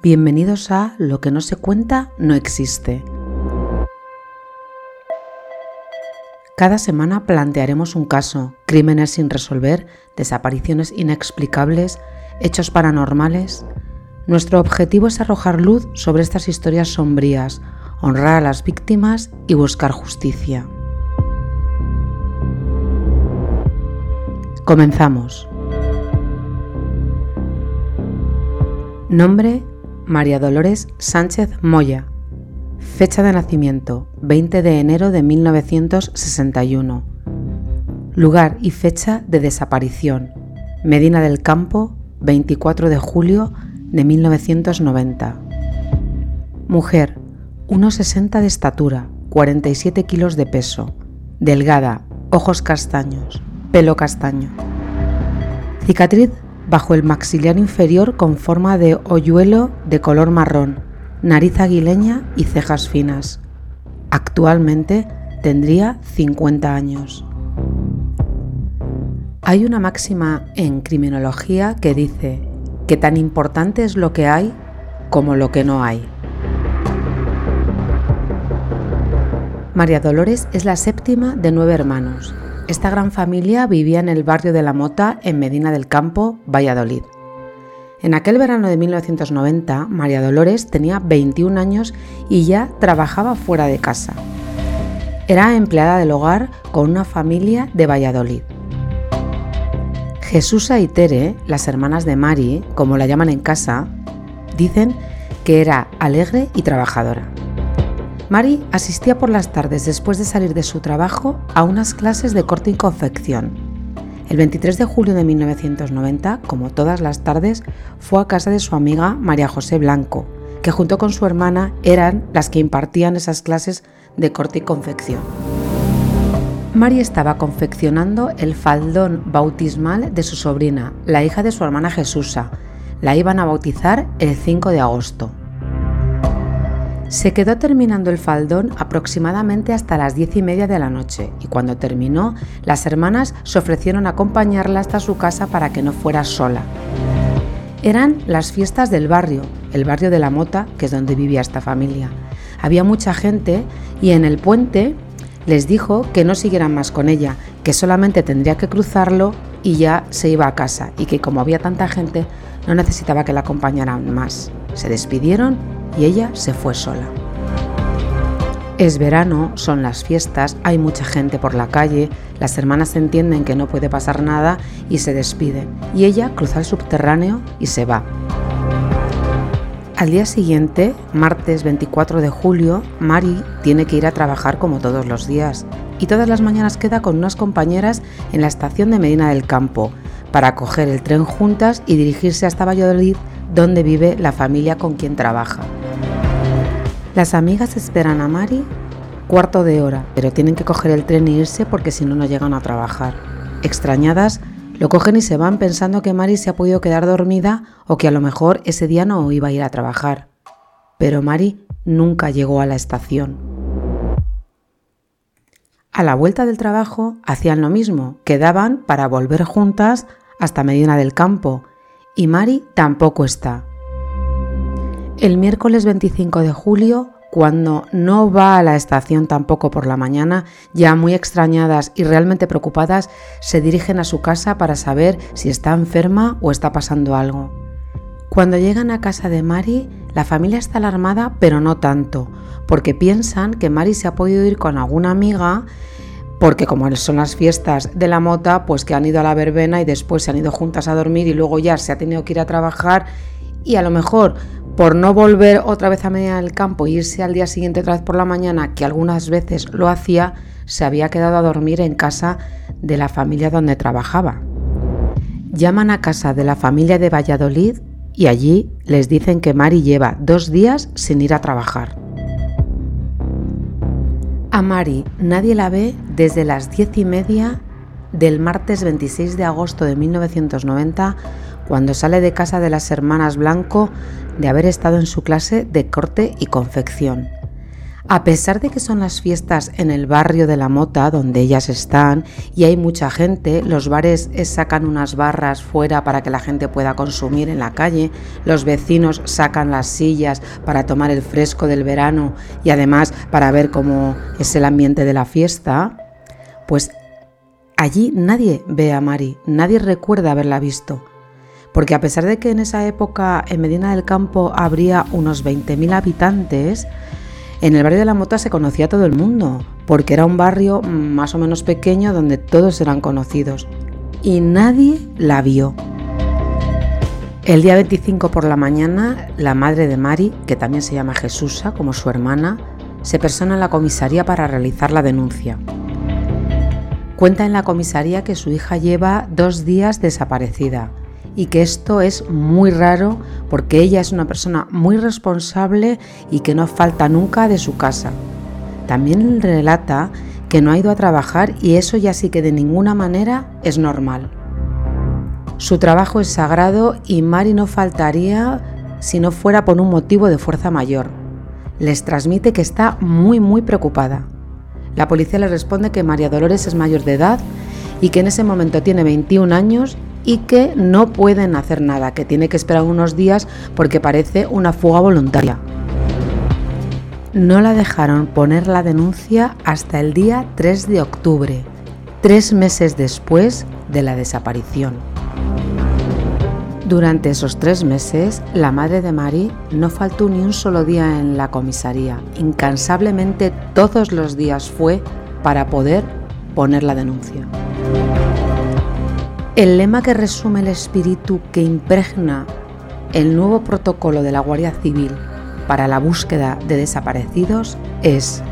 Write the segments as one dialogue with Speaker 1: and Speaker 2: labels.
Speaker 1: Bienvenidos a Lo que no se cuenta no existe. Cada semana plantearemos un caso, crímenes sin resolver, desapariciones inexplicables, hechos paranormales. Nuestro objetivo es arrojar luz sobre estas historias sombrías, honrar a las víctimas y buscar justicia. Comenzamos. Nombre María Dolores Sánchez Moya. Fecha de nacimiento 20 de enero de 1961. Lugar y fecha de desaparición Medina del Campo 24 de julio de 1990. Mujer 1,60 de estatura, 47 kilos de peso, delgada, ojos castaños, pelo castaño. Cicatriz bajo el maxiliar inferior con forma de hoyuelo de color marrón, nariz aguileña y cejas finas. Actualmente tendría 50 años. Hay una máxima en criminología que dice que tan importante es lo que hay como lo que no hay. María Dolores es la séptima de nueve hermanos esta gran familia vivía en el barrio de La Mota, en Medina del Campo, Valladolid. En aquel verano de 1990, María Dolores tenía 21 años y ya trabajaba fuera de casa. Era empleada del hogar con una familia de Valladolid. Jesús y Tere, las hermanas de Mari, como la llaman en casa, dicen que era alegre y trabajadora. Mari asistía por las tardes después de salir de su trabajo a unas clases de corte y confección. El 23 de julio de 1990, como todas las tardes, fue a casa de su amiga María José Blanco, que junto con su hermana eran las que impartían esas clases de corte y confección. Mari estaba confeccionando el faldón bautismal de su sobrina, la hija de su hermana Jesusa. La iban a bautizar el 5 de agosto. Se quedó terminando el faldón aproximadamente hasta las diez y media de la noche y cuando terminó, las hermanas se ofrecieron a acompañarla hasta su casa para que no fuera sola. Eran las fiestas del barrio, el barrio de la Mota, que es donde vivía esta familia. Había mucha gente y en el puente les dijo que no siguieran más con ella, que solamente tendría que cruzarlo y ya se iba a casa y que como había tanta gente no necesitaba que la acompañaran más. Se despidieron y ella se fue sola. Es verano, son las fiestas, hay mucha gente por la calle, las hermanas entienden que no puede pasar nada y se despiden, y ella cruza el subterráneo y se va. Al día siguiente, martes 24 de julio, Mari tiene que ir a trabajar como todos los días, y todas las mañanas queda con unas compañeras en la estación de Medina del Campo, para coger el tren juntas y dirigirse hasta Valladolid, donde vive la familia con quien trabaja. Las amigas esperan a Mari cuarto de hora, pero tienen que coger el tren e irse porque si no, no llegan a trabajar. Extrañadas, lo cogen y se van pensando que Mari se ha podido quedar dormida o que a lo mejor ese día no iba a ir a trabajar. Pero Mari nunca llegó a la estación. A la vuelta del trabajo hacían lo mismo, quedaban para volver juntas hasta Medina del Campo, y Mari tampoco está. El miércoles 25 de julio, cuando no va a la estación tampoco por la mañana, ya muy extrañadas y realmente preocupadas, se dirigen a su casa para saber si está enferma o está pasando algo. Cuando llegan a casa de Mari, la familia está alarmada, pero no tanto, porque piensan que Mari se ha podido ir con alguna amiga porque como son las fiestas de la mota, pues que han ido a la verbena y después se han ido juntas a dormir y luego ya se ha tenido que ir a trabajar y a lo mejor por no volver otra vez a media del campo e irse al día siguiente otra vez por la mañana, que algunas veces lo hacía, se había quedado a dormir en casa de la familia donde trabajaba. Llaman a casa de la familia de Valladolid y allí les dicen que Mari lleva dos días sin ir a trabajar. A Mari nadie la ve desde las diez y media del martes 26 de agosto de 1990 cuando sale de casa de las hermanas Blanco de haber estado en su clase de corte y confección. A pesar de que son las fiestas en el barrio de la Mota, donde ellas están, y hay mucha gente, los bares sacan unas barras fuera para que la gente pueda consumir en la calle, los vecinos sacan las sillas para tomar el fresco del verano y además para ver cómo es el ambiente de la fiesta, pues allí nadie ve a Mari, nadie recuerda haberla visto. Porque a pesar de que en esa época en Medina del Campo habría unos 20.000 habitantes, en el barrio de la Mota se conocía a todo el mundo, porque era un barrio más o menos pequeño donde todos eran conocidos. Y nadie la vio. El día 25 por la mañana, la madre de Mari, que también se llama Jesusa, como su hermana, se persona en la comisaría para realizar la denuncia. Cuenta en la comisaría que su hija lleva dos días desaparecida y que esto es muy raro porque ella es una persona muy responsable y que no falta nunca de su casa. También relata que no ha ido a trabajar y eso ya sí que de ninguna manera es normal. Su trabajo es sagrado y Mari no faltaría si no fuera por un motivo de fuerza mayor. Les transmite que está muy muy preocupada. La policía le responde que María Dolores es mayor de edad y que en ese momento tiene 21 años y que no pueden hacer nada, que tiene que esperar unos días porque parece una fuga voluntaria. No la dejaron poner la denuncia hasta el día 3 de octubre, tres meses después de la desaparición. Durante esos tres meses, la madre de Mari no faltó ni un solo día en la comisaría. Incansablemente todos los días fue para poder poner la denuncia. El lema que resume el espíritu que impregna el nuevo protocolo de la Guardia Civil para la búsqueda de desaparecidos es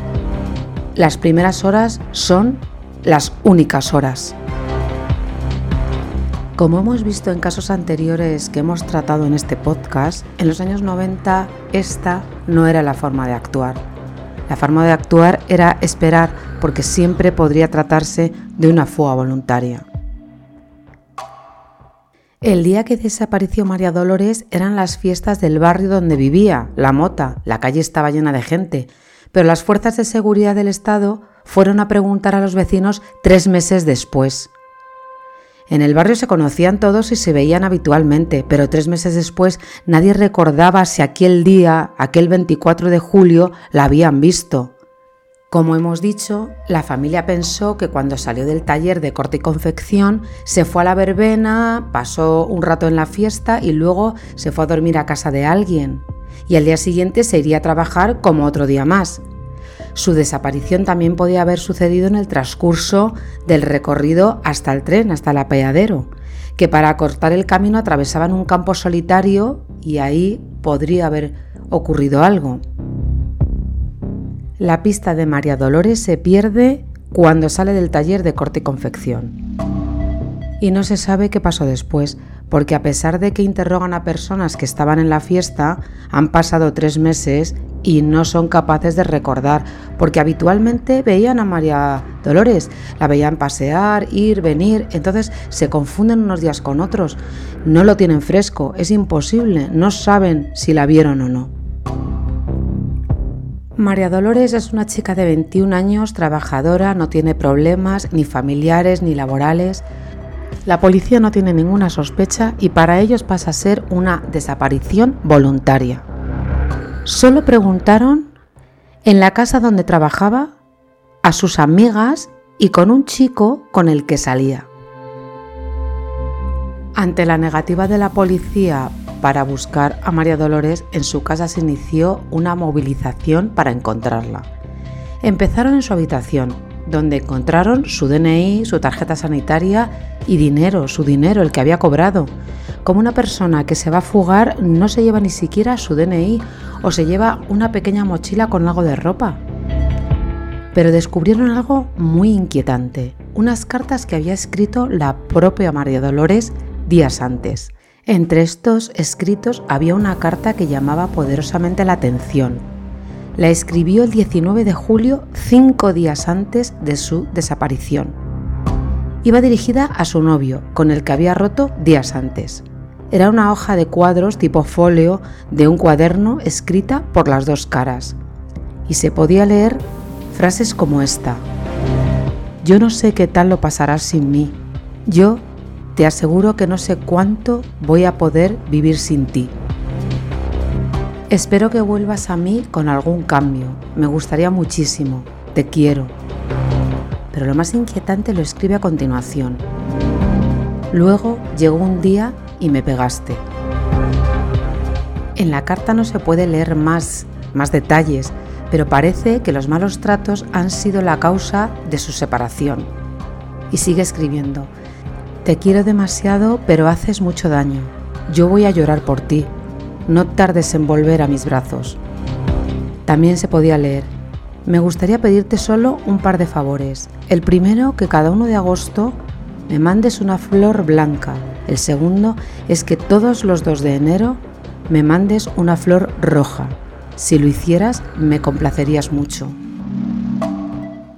Speaker 1: las primeras horas son las únicas horas. Como hemos visto en casos anteriores que hemos tratado en este podcast, en los años 90 esta no era la forma de actuar. La forma de actuar era esperar porque siempre podría tratarse de una fuga voluntaria. El día que desapareció María Dolores eran las fiestas del barrio donde vivía, La Mota. La calle estaba llena de gente, pero las fuerzas de seguridad del Estado fueron a preguntar a los vecinos tres meses después. En el barrio se conocían todos y se veían habitualmente, pero tres meses después nadie recordaba si aquel día, aquel 24 de julio, la habían visto. Como hemos dicho, la familia pensó que cuando salió del taller de corte y confección se fue a la verbena, pasó un rato en la fiesta y luego se fue a dormir a casa de alguien. Y al día siguiente se iría a trabajar como otro día más. Su desaparición también podía haber sucedido en el transcurso del recorrido hasta el tren, hasta el apeadero, que para cortar el camino atravesaban un campo solitario y ahí podría haber ocurrido algo. La pista de María Dolores se pierde cuando sale del taller de corte y confección. Y no se sabe qué pasó después, porque a pesar de que interrogan a personas que estaban en la fiesta, han pasado tres meses y no son capaces de recordar, porque habitualmente veían a María Dolores, la veían pasear, ir, venir, entonces se confunden unos días con otros, no lo tienen fresco, es imposible, no saben si la vieron o no. María Dolores es una chica de 21 años, trabajadora, no tiene problemas ni familiares ni laborales. La policía no tiene ninguna sospecha y para ellos pasa a ser una desaparición voluntaria. Solo preguntaron en la casa donde trabajaba, a sus amigas y con un chico con el que salía. Ante la negativa de la policía para buscar a María Dolores, en su casa se inició una movilización para encontrarla. Empezaron en su habitación, donde encontraron su DNI, su tarjeta sanitaria y dinero, su dinero, el que había cobrado. Como una persona que se va a fugar no se lleva ni siquiera su DNI o se lleva una pequeña mochila con algo de ropa. Pero descubrieron algo muy inquietante, unas cartas que había escrito la propia María Dolores días antes. Entre estos escritos había una carta que llamaba poderosamente la atención. La escribió el 19 de julio, cinco días antes de su desaparición. Iba dirigida a su novio, con el que había roto días antes. Era una hoja de cuadros tipo folio de un cuaderno escrita por las dos caras. y se podía leer frases como esta. Yo no sé qué tal lo pasarás sin mí. Yo te aseguro que no sé cuánto voy a poder vivir sin ti. Espero que vuelvas a mí con algún cambio. Me gustaría muchísimo. Te quiero. Pero lo más inquietante lo escribe a continuación. Luego llegó un día y me pegaste. En la carta no se puede leer más, más detalles, pero parece que los malos tratos han sido la causa de su separación. Y sigue escribiendo, Te quiero demasiado, pero haces mucho daño. Yo voy a llorar por ti. No tardes en volver a mis brazos. También se podía leer, Me gustaría pedirte solo un par de favores. El primero, que cada uno de agosto me mandes una flor blanca. El segundo es que todos los 2 de enero me mandes una flor roja. Si lo hicieras, me complacerías mucho.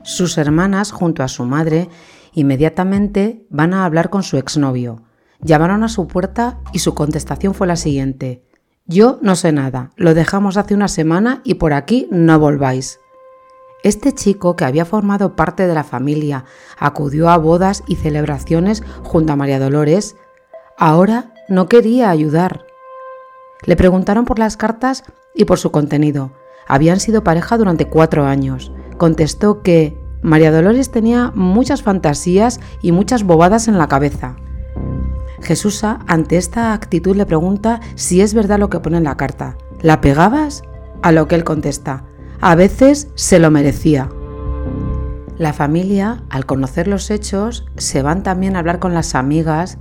Speaker 1: Sus hermanas, junto a su madre, inmediatamente van a hablar con su exnovio. Llamaron a su puerta y su contestación fue la siguiente. Yo no sé nada, lo dejamos hace una semana y por aquí no volváis. Este chico, que había formado parte de la familia, acudió a bodas y celebraciones junto a María Dolores, ahora no quería ayudar. Le preguntaron por las cartas y por su contenido. Habían sido pareja durante cuatro años. Contestó que María Dolores tenía muchas fantasías y muchas bobadas en la cabeza. Jesusa, ante esta actitud, le pregunta si es verdad lo que pone en la carta. ¿La pegabas? A lo que él contesta, a veces se lo merecía. La familia, al conocer los hechos, se van también a hablar con las amigas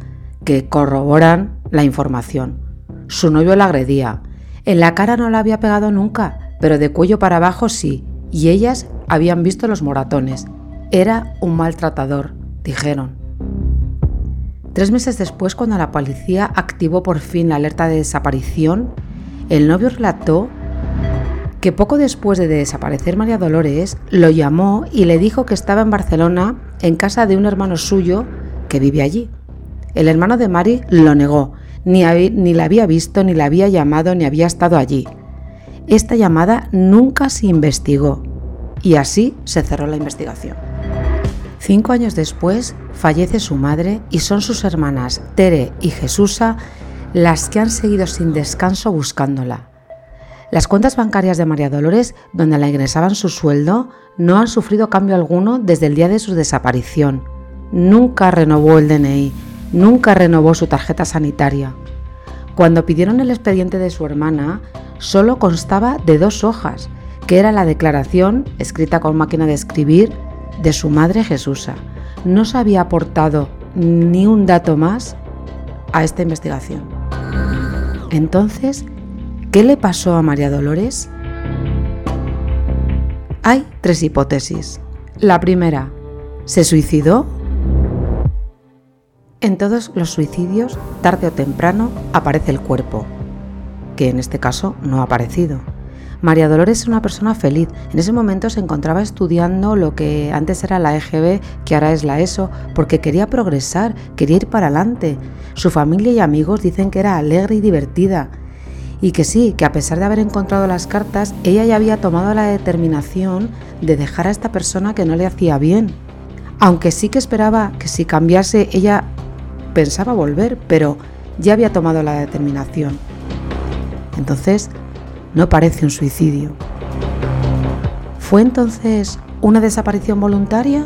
Speaker 1: que corroboran la información. Su novio la agredía, en la cara no la había pegado nunca, pero de cuello para abajo sí, y ellas habían visto los moratones. Era un maltratador, dijeron. Tres meses después, cuando la policía activó por fin la alerta de desaparición, el novio relató que poco después de desaparecer María Dolores, lo llamó y le dijo que estaba en Barcelona en casa de un hermano suyo que vive allí. El hermano de Mari lo negó ni, ni la había visto, ni la había llamado, ni había estado allí. Esta llamada nunca se investigó y así se cerró la investigación. Cinco años después fallece su madre y son sus hermanas Tere y Jesusa las que han seguido sin descanso buscándola. Las cuentas bancarias de María Dolores, donde la ingresaban su sueldo, no han sufrido cambio alguno desde el día de su desaparición. Nunca renovó el DNI Nunca renovó su tarjeta sanitaria. Cuando pidieron el expediente de su hermana, solo constaba de dos hojas, que era la declaración, escrita con máquina de escribir, de su madre Jesusa. No se había aportado ni un dato más a esta investigación. Entonces, ¿qué le pasó a María Dolores? Hay tres hipótesis. La primera, ¿se suicidó? En todos los suicidios, tarde o temprano, aparece el cuerpo, que en este caso no ha aparecido. María Dolores es una persona feliz. En ese momento se encontraba estudiando lo que antes era la EGB, que ahora es la ESO, porque quería progresar, quería ir para adelante. Su familia y amigos dicen que era alegre y divertida. Y que sí, que a pesar de haber encontrado las cartas, ella ya había tomado la determinación de dejar a esta persona que no le hacía bien. Aunque sí que esperaba que si cambiase ella pensaba volver, pero ya había tomado la determinación. Entonces, no parece un suicidio. ¿Fue entonces una desaparición voluntaria?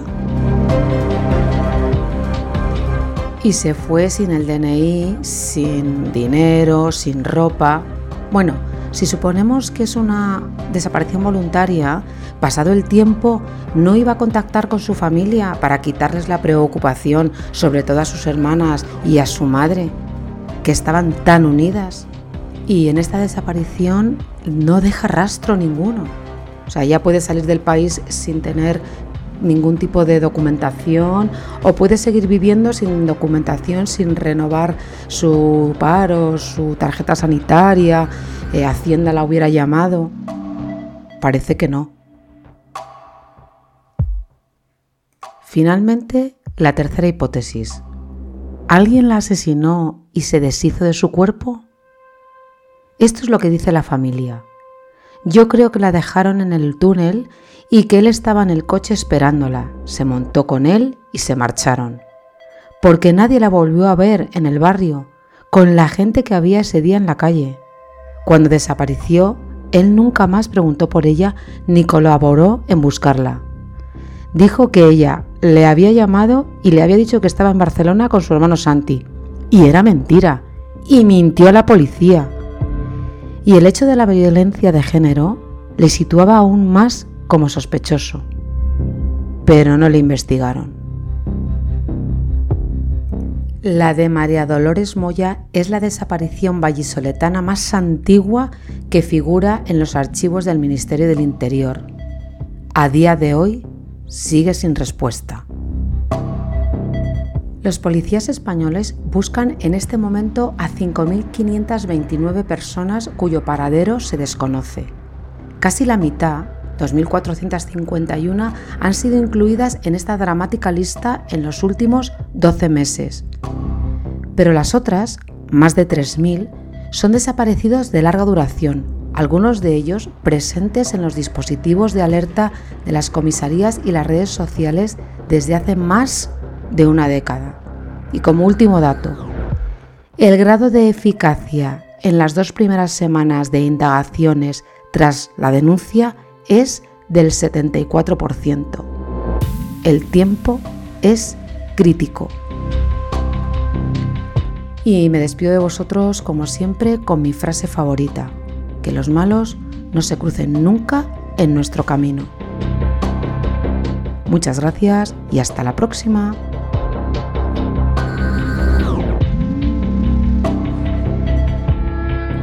Speaker 1: Y se fue sin el DNI, sin dinero, sin ropa. Bueno, si suponemos que es una desaparición voluntaria, pasado el tiempo, no iba a contactar con su familia para quitarles la preocupación, sobre todo a sus hermanas y a su madre, que estaban tan unidas. Y en esta desaparición no deja rastro ninguno. O sea, ya puede salir del país sin tener ningún tipo de documentación o puede seguir viviendo sin documentación, sin renovar su paro, su tarjeta sanitaria, eh, Hacienda la hubiera llamado. Parece que no. Finalmente, la tercera hipótesis. ¿Alguien la asesinó y se deshizo de su cuerpo? Esto es lo que dice la familia. Yo creo que la dejaron en el túnel y que él estaba en el coche esperándola. Se montó con él y se marcharon. Porque nadie la volvió a ver en el barrio, con la gente que había ese día en la calle. Cuando desapareció, él nunca más preguntó por ella ni colaboró en buscarla. Dijo que ella le había llamado y le había dicho que estaba en Barcelona con su hermano Santi. Y era mentira. Y mintió a la policía. Y el hecho de la violencia de género le situaba aún más como sospechoso. Pero no le investigaron. La de María Dolores Moya es la desaparición vallisoletana más antigua que figura en los archivos del Ministerio del Interior. A día de hoy sigue sin respuesta. Los policías españoles buscan en este momento a 5.529 personas cuyo paradero se desconoce. Casi la mitad, 2.451, han sido incluidas en esta dramática lista en los últimos 12 meses. Pero las otras, más de 3.000, son desaparecidos de larga duración, algunos de ellos presentes en los dispositivos de alerta de las comisarías y las redes sociales desde hace más de una década. Y como último dato, el grado de eficacia en las dos primeras semanas de indagaciones tras la denuncia es del 74%. El tiempo es crítico. Y me despido de vosotros como siempre con mi frase favorita, que los malos no se crucen nunca en nuestro camino. Muchas gracias y hasta la próxima.